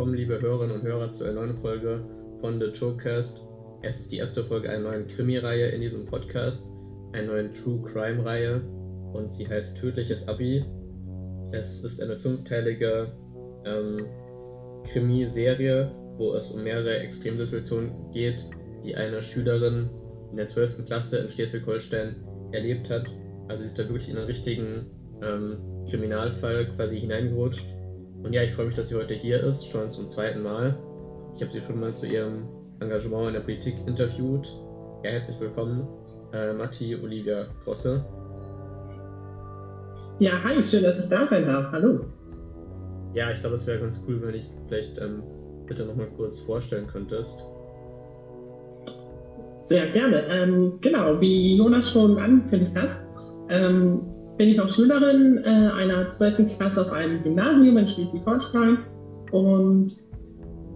willkommen, liebe Hörerinnen und Hörer, zu einer neuen Folge von The Chokecast. Es ist die erste Folge einer neuen Krimi-Reihe in diesem Podcast, einer neuen True Crime-Reihe und sie heißt Tödliches Abi. Es ist eine fünfteilige ähm, Krimi-Serie, wo es um mehrere Extremsituationen geht, die eine Schülerin in der 12. Klasse in Schleswig-Holstein erlebt hat. Also sie ist da wirklich in einen richtigen ähm, Kriminalfall quasi hineingerutscht. Und ja, ich freue mich, dass sie heute hier ist, schon zum zweiten Mal. Ich habe sie schon mal zu ihrem Engagement in der Politik interviewt. Ja, herzlich willkommen, äh, Matti Olivia Grosse. Ja, hi, schön, dass ich da sein darf. Hallo. Ja, ich glaube, es wäre ganz cool, wenn ich vielleicht ähm, bitte nochmal kurz vorstellen könntest. Sehr gerne. Ähm, genau, wie Jonas schon angekündigt hat, ähm, bin ich auch Schülerin äh, einer zweiten Klasse auf einem Gymnasium in Schleswig-Holstein. Und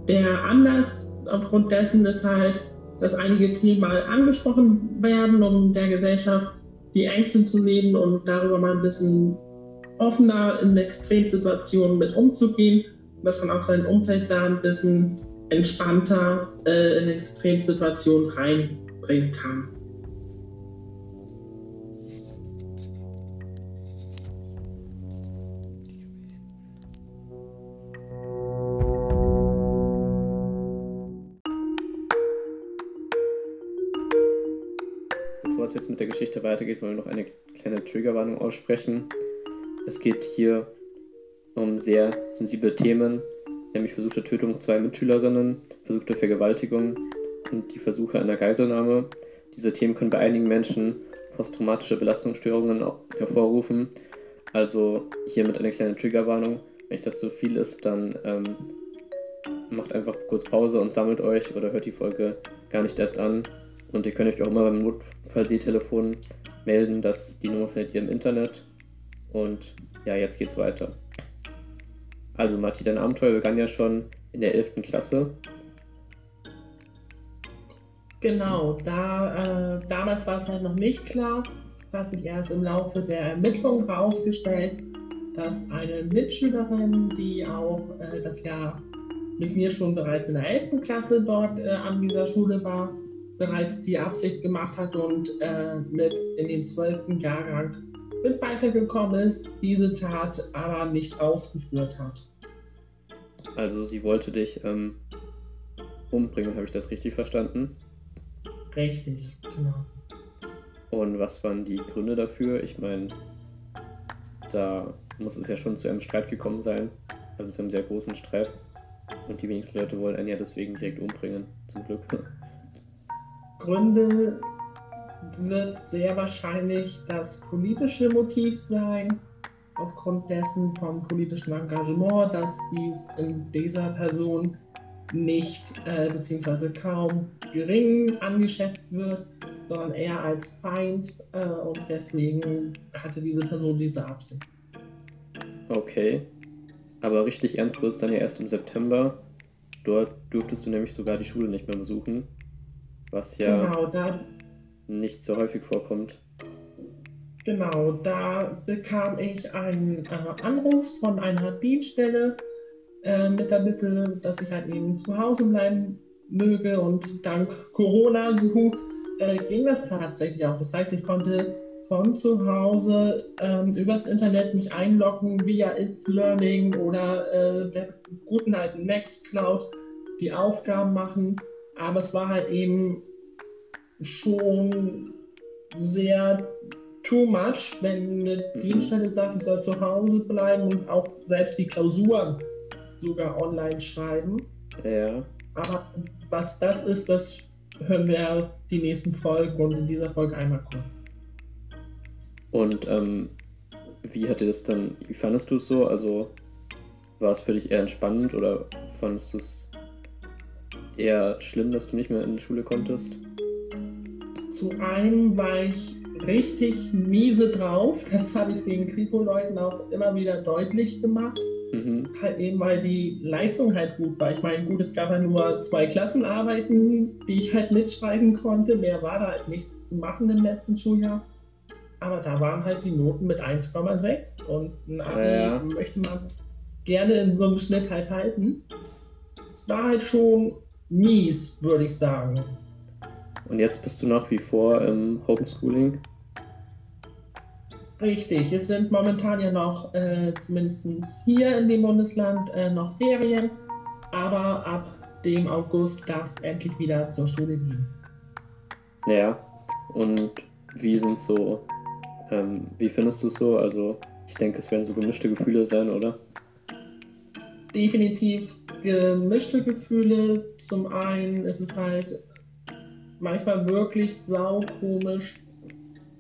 der Anlass aufgrund dessen ist halt, dass einige Themen mal angesprochen werden, um der Gesellschaft die Ängste zu nehmen und darüber mal ein bisschen offener in Extremsituationen mit umzugehen, dass man auch sein Umfeld da ein bisschen entspannter äh, in Extremsituationen reinbringen kann. Bevor es jetzt mit der Geschichte weitergeht, wollen wir noch eine kleine Triggerwarnung aussprechen. Es geht hier um sehr sensible Themen, nämlich versuchte Tötung zwei Mitschülerinnen, versuchte Vergewaltigung und die Versuche einer Geiselnahme. Diese Themen können bei einigen Menschen posttraumatische Belastungsstörungen hervorrufen. Also hiermit eine kleine Triggerwarnung. Wenn euch das zu viel ist, dann ähm, macht einfach kurz Pause und sammelt euch oder hört die Folge gar nicht erst an. Und ihr könnt euch auch immer beim Notfallseetelefon melden, dass die Nummer findet ihr im Internet. Und ja, jetzt geht's weiter. Also Matti, dein Abenteuer begann ja schon in der 11. Klasse. Genau, da, äh, damals war es halt noch nicht klar. Es hat sich erst im Laufe der Ermittlungen herausgestellt, dass eine Mitschülerin, die auch äh, das Jahr mit mir schon bereits in der 11. Klasse dort äh, an dieser Schule war, bereits die Absicht gemacht hat und äh, mit in den 12. Jahrgang mit weitergekommen ist, diese Tat aber nicht ausgeführt hat. Also sie wollte dich ähm, umbringen, habe ich das richtig verstanden? Richtig, genau. Und was waren die Gründe dafür? Ich meine, da muss es ja schon zu einem Streit gekommen sein, also zu einem sehr großen Streit. Und die wenigsten Leute wollen einen ja deswegen direkt umbringen, zum Glück. Gründe wird sehr wahrscheinlich das politische Motiv sein, aufgrund dessen vom politischen Engagement, dass dies in dieser Person nicht äh, bzw. kaum gering angeschätzt wird, sondern eher als Feind äh, und deswegen hatte diese Person diese Absicht. Okay, aber richtig ernst wird es dann ja erst im September. Dort durftest du nämlich sogar die Schule nicht mehr besuchen, was ja genau, da, nicht so häufig vorkommt. Genau, da bekam ich einen äh, Anruf von einer Dienststelle äh, mit der Bitte, dass ich halt eben zu Hause bleiben möge und dank Corona äh, ging das tatsächlich auch. Das heißt, ich konnte von zu Hause ähm, übers Internet mich einloggen via It's Learning oder äh, der guten alten Nextcloud die Aufgaben machen. Aber es war halt eben schon sehr too much, wenn eine. Dienststelle sagt, ich soll zu Hause bleiben und auch selbst die Klausuren sogar online schreiben. Ja. Aber was das ist, das hören wir die nächsten Folgen und in dieser Folge einmal kurz. Und ähm, wie hat dir das dann, wie fandest du es so? Also war es für dich eher entspannend oder fandest du es eher schlimm, dass du nicht mehr in die Schule konntest? Zu einem war ich richtig miese drauf. Das habe ich den Kripo-Leuten auch immer wieder deutlich gemacht. Mhm. Halt eben, weil die Leistung halt gut war. Ich meine, gut, es gab ja nur zwei Klassenarbeiten, die ich halt mitschreiben konnte. Mehr war da halt nicht zu machen im letzten Schuljahr. Aber da waren halt die Noten mit 1,6 und ein Abi ja. möchte man gerne in so einem Schnitt halt halten. es war halt schon mies, würde ich sagen. Und jetzt bist du nach wie vor im Homeschooling? Richtig, es sind momentan ja noch, äh, zumindest hier in dem Bundesland, äh, noch Ferien, aber ab dem August darf es endlich wieder zur Schule gehen. Ja, und wie sind so, ähm, wie findest du es so? Also, ich denke, es werden so gemischte Gefühle sein, oder? Definitiv gemischte Gefühle. Zum einen ist es halt manchmal wirklich saukomisch,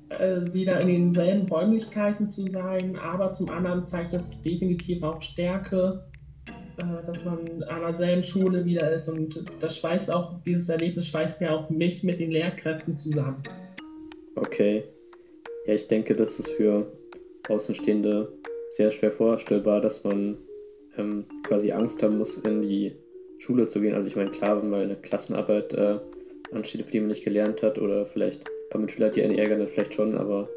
äh, wieder in denselben Räumlichkeiten zu sein, aber zum anderen zeigt es definitiv auch Stärke, äh, dass man an derselben Schule wieder ist und das schweißt auch, dieses Erlebnis schweißt ja auch mich mit den Lehrkräften zusammen. Okay. Ja, ich denke, das ist für Außenstehende sehr schwer vorstellbar, dass man ähm, quasi Angst haben muss, in die Schule zu gehen. Also ich meine, klar, wenn mal eine Klassenarbeit äh, ansteht, die man nicht gelernt hat, oder vielleicht ein paar Mitschüler, die einen ärgern, dann vielleicht schon, aber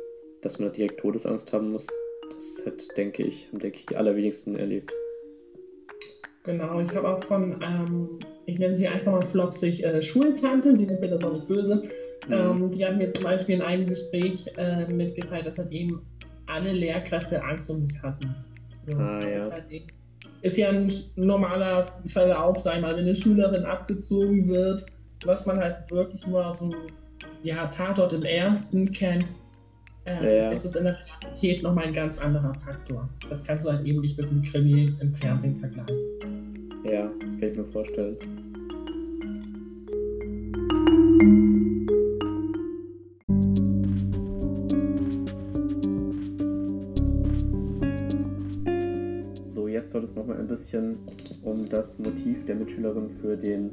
dass man direkt Todesangst haben muss, das hat, denke ich, haben, denke ich, die allerwenigsten erlebt. Genau, ich habe auch von, ähm, ich nenne sie einfach mal flopsig, äh, Schultante, sie sind mir das auch nicht böse. Mhm. Ähm, die haben mir zum Beispiel in einem Gespräch äh, mitgeteilt, dass halt eben alle Lehrkräfte Angst um mich hatten. So, ah, ja. Ist, halt eben, ist, ja ein normaler Verlauf, sei mal, wenn eine Schülerin abgezogen wird, was man halt wirklich nur aus dem ja, Tatort im ersten kennt, äh, ja. ist es in der Realität nochmal ein ganz anderer Faktor. Das kannst du halt eben nicht mit einem Krimi im Fernsehen vergleichen. Ja, das kann ich mir vorstellen. Ein bisschen um das Motiv der Mitschülerin für den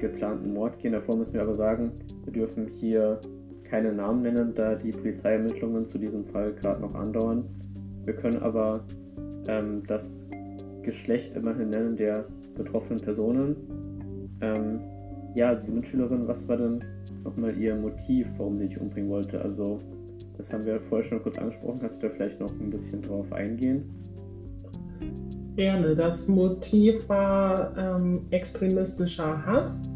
geplanten Mord gehen. Davor müssen wir aber sagen, wir dürfen hier keine Namen nennen, da die Polizeiermittlungen zu diesem Fall gerade noch andauern. Wir können aber ähm, das Geschlecht immerhin nennen der betroffenen Personen. Ähm, ja, die Mitschülerin, was war denn nochmal ihr Motiv, warum sie sich umbringen wollte? Also, das haben wir vorher schon kurz angesprochen. Kannst du da vielleicht noch ein bisschen drauf eingehen? Gerne. Das Motiv war ähm, extremistischer Hass.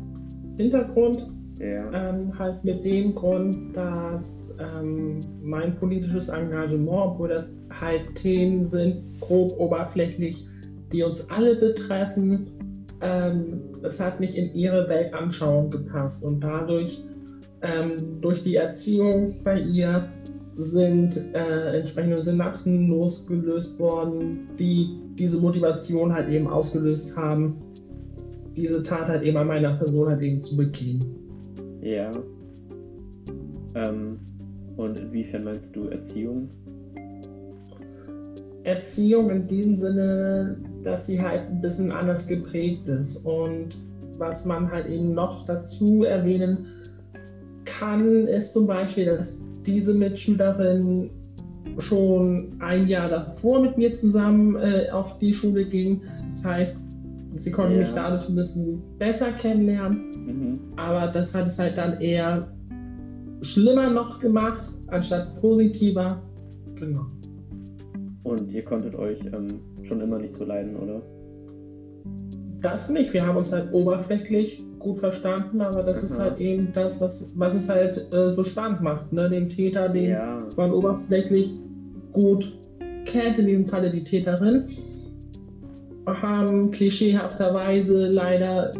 Hintergrund ja. ähm, halt mit dem Grund, dass ähm, mein politisches Engagement, obwohl das halt Themen sind, grob oberflächlich, die uns alle betreffen, ähm, es hat nicht in ihre Weltanschauung gepasst und dadurch ähm, durch die Erziehung bei ihr sind äh, entsprechende Synapsen losgelöst worden, die diese Motivation halt eben ausgelöst haben, diese Tat halt eben an meiner Person halt eben zu begehen. Ja. Ähm, und inwiefern meinst du Erziehung? Erziehung in dem Sinne, dass sie halt ein bisschen anders geprägt ist. Und was man halt eben noch dazu erwähnen kann, ist zum Beispiel, dass diese Mitschülerin schon ein Jahr davor mit mir zusammen äh, auf die Schule ging. Das heißt, sie konnte ja. mich dadurch ein bisschen besser kennenlernen. Mhm. Aber das hat es halt dann eher schlimmer noch gemacht, anstatt positiver. Genau. Und ihr konntet euch ähm, schon immer nicht so leiden, oder? Das nicht. Wir haben uns halt oberflächlich gut verstanden, aber das Aha. ist halt eben das, was, was es halt äh, so spannend macht. Ne? Den Täter, den ja. man oberflächlich gut kennt, in diesem Falle die Täterin, haben klischeehafterweise leider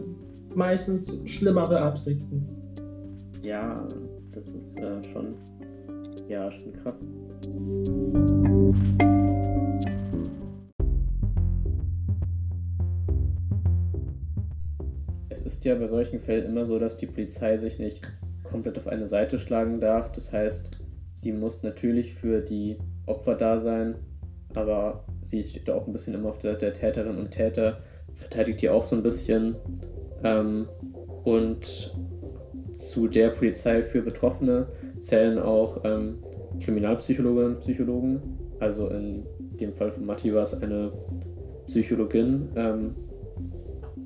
meistens schlimmere Absichten. Ja, das ist äh, schon, ja, schon krass. Ist ja bei solchen Fällen immer so, dass die Polizei sich nicht komplett auf eine Seite schlagen darf. Das heißt, sie muss natürlich für die Opfer da sein, aber sie steht da auch ein bisschen immer auf der Seite der Täterin und Täter, verteidigt die auch so ein bisschen. Ähm, und zu der Polizei für Betroffene zählen auch ähm, Kriminalpsychologinnen und Psychologen. Also in dem Fall von Matti war es eine Psychologin. Ähm,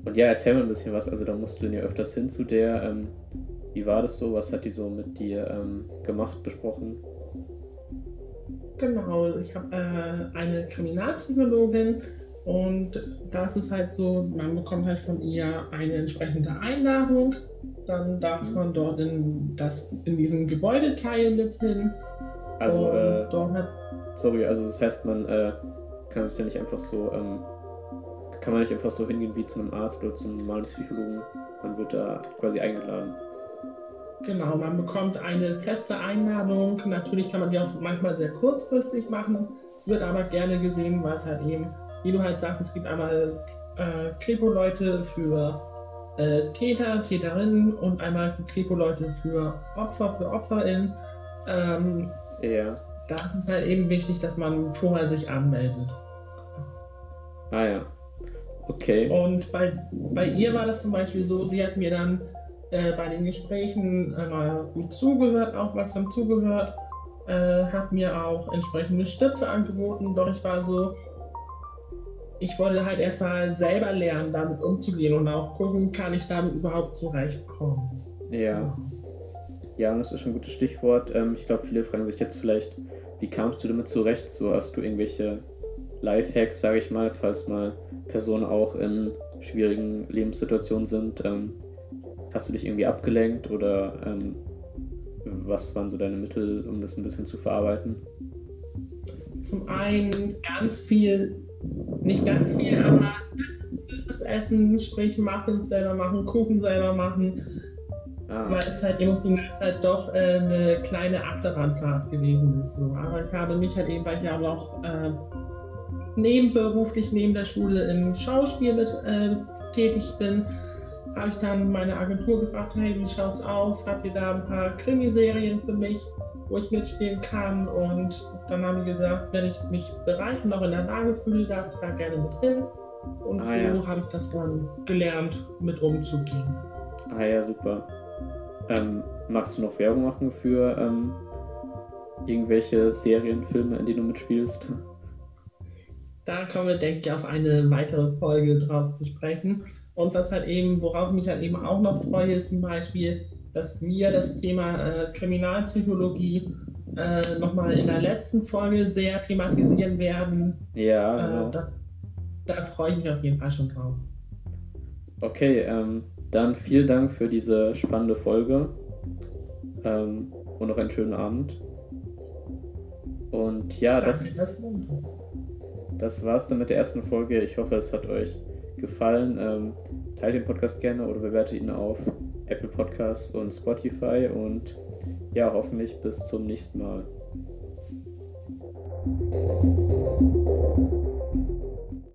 und ja, erzähl mal ein bisschen was. Also da musst du denn ja öfters hin zu der. Ähm, wie war das so? Was hat die so mit dir ähm, gemacht, besprochen? Genau, ich habe äh, eine Kriminalpsychologin Und das ist halt so, man bekommt halt von ihr eine entsprechende Einladung. Dann darf man dort in, das, in diesen Gebäudeteil mit hin. Also, äh, dort hat, sorry, also das heißt, man äh, kann sich ja nicht einfach so, ähm, kann man nicht einfach so hingehen wie zu einem Arzt oder zu einem normalen Psychologen. Man wird da quasi eingeladen. Genau, man bekommt eine feste Einladung. Natürlich kann man die auch manchmal sehr kurzfristig machen. Es wird aber gerne gesehen, weil es halt eben wie du halt sagst, es gibt einmal äh, Kripo-Leute für äh, Täter, Täterinnen und einmal Kripo-Leute für Opfer, für OpferInnen. Ähm, ja. Da ist es halt eben wichtig, dass man vorher sich anmeldet. Ah ja. Okay. Und bei, bei ihr war das zum Beispiel so, sie hat mir dann äh, bei den Gesprächen äh, gut zugehört, aufmerksam zugehört, äh, hat mir auch entsprechende Stütze angeboten, doch ich war so, ich wollte halt erstmal selber lernen, damit umzugehen und auch gucken, kann ich damit überhaupt zurechtkommen. Ja. Ja, das ist schon ein gutes Stichwort. Ähm, ich glaube, viele fragen sich jetzt vielleicht, wie kamst du damit zurecht? So hast du irgendwelche Lifehacks, sage ich mal, falls mal Personen auch in schwierigen Lebenssituationen sind. Ähm, hast du dich irgendwie abgelenkt oder ähm, was waren so deine Mittel, um das ein bisschen zu verarbeiten? Zum einen ganz viel nicht ganz viel, aber das, das Essen, sprich Muffins selber machen, Kuchen selber machen. Ah. Weil es halt emotional halt doch äh, eine kleine Achterbahnfahrt gewesen ist. So. Aber ich habe mich halt eben, weil ich ja auch äh, nebenberuflich neben der Schule im Schauspiel mit, äh, tätig bin, habe ich dann meine Agentur gefragt, hey, wie schaut's aus? Habt ihr da ein paar Krimiserien für mich? wo ich mitspielen kann. Und dann haben die gesagt, wenn ich mich bereit und auch in der Lage fühle, darf ich da gerne mit hin. Und ah, so ja. habe ich das dann gelernt, mit umzugehen. Ah ja, super. Ähm, magst du noch Werbung machen für ähm, irgendwelche Serien, Filme, in denen du mitspielst? Da kommen wir, denke ich, auf eine weitere Folge drauf zu sprechen. Und was halt eben, worauf ich mich halt eben auch noch freue, ist zum Beispiel dass wir das Thema äh, Kriminalpsychologie äh, nochmal in der letzten Folge sehr thematisieren werden. Ja, äh, genau. da, da, freue ich mich auf jeden Fall schon drauf. Okay, ähm, dann vielen Dank für diese spannende Folge ähm, und noch einen schönen Abend. Und ja, das, das war's dann mit der ersten Folge. Ich hoffe, es hat euch gefallen. Ähm, teilt den Podcast gerne oder bewertet ihn auf Apple Podcasts und Spotify und ja, hoffentlich bis zum nächsten Mal.